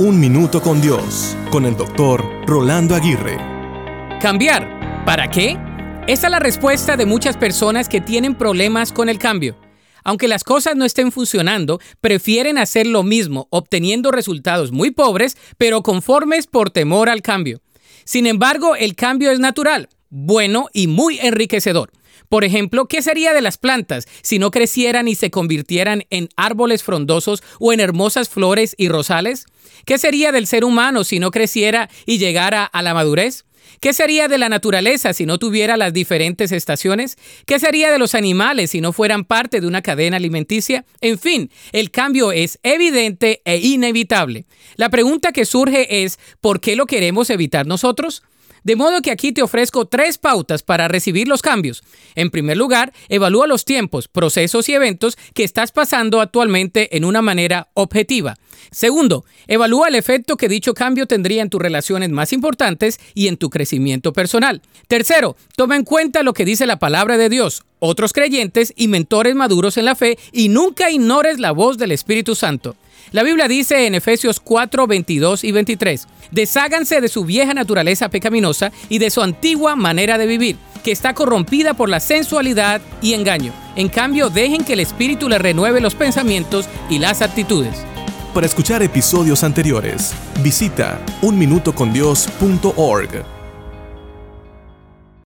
Un Minuto con Dios, con el doctor Rolando Aguirre. ¿Cambiar? ¿Para qué? Esa es la respuesta de muchas personas que tienen problemas con el cambio. Aunque las cosas no estén funcionando, prefieren hacer lo mismo, obteniendo resultados muy pobres, pero conformes por temor al cambio. Sin embargo, el cambio es natural, bueno y muy enriquecedor. Por ejemplo, ¿qué sería de las plantas si no crecieran y se convirtieran en árboles frondosos o en hermosas flores y rosales? ¿Qué sería del ser humano si no creciera y llegara a la madurez? ¿Qué sería de la naturaleza si no tuviera las diferentes estaciones? ¿Qué sería de los animales si no fueran parte de una cadena alimenticia? En fin, el cambio es evidente e inevitable. La pregunta que surge es, ¿por qué lo queremos evitar nosotros? De modo que aquí te ofrezco tres pautas para recibir los cambios. En primer lugar, evalúa los tiempos, procesos y eventos que estás pasando actualmente en una manera objetiva. Segundo, evalúa el efecto que dicho cambio tendría en tus relaciones más importantes y en tu crecimiento personal. Tercero, toma en cuenta lo que dice la palabra de Dios, otros creyentes y mentores maduros en la fe y nunca ignores la voz del Espíritu Santo. La Biblia dice en Efesios 4, 22 y 23, desháganse de su vieja naturaleza pecaminosa y de su antigua manera de vivir, que está corrompida por la sensualidad y engaño. En cambio, dejen que el Espíritu les renueve los pensamientos y las actitudes. Para escuchar episodios anteriores, visita unminutocondios.org.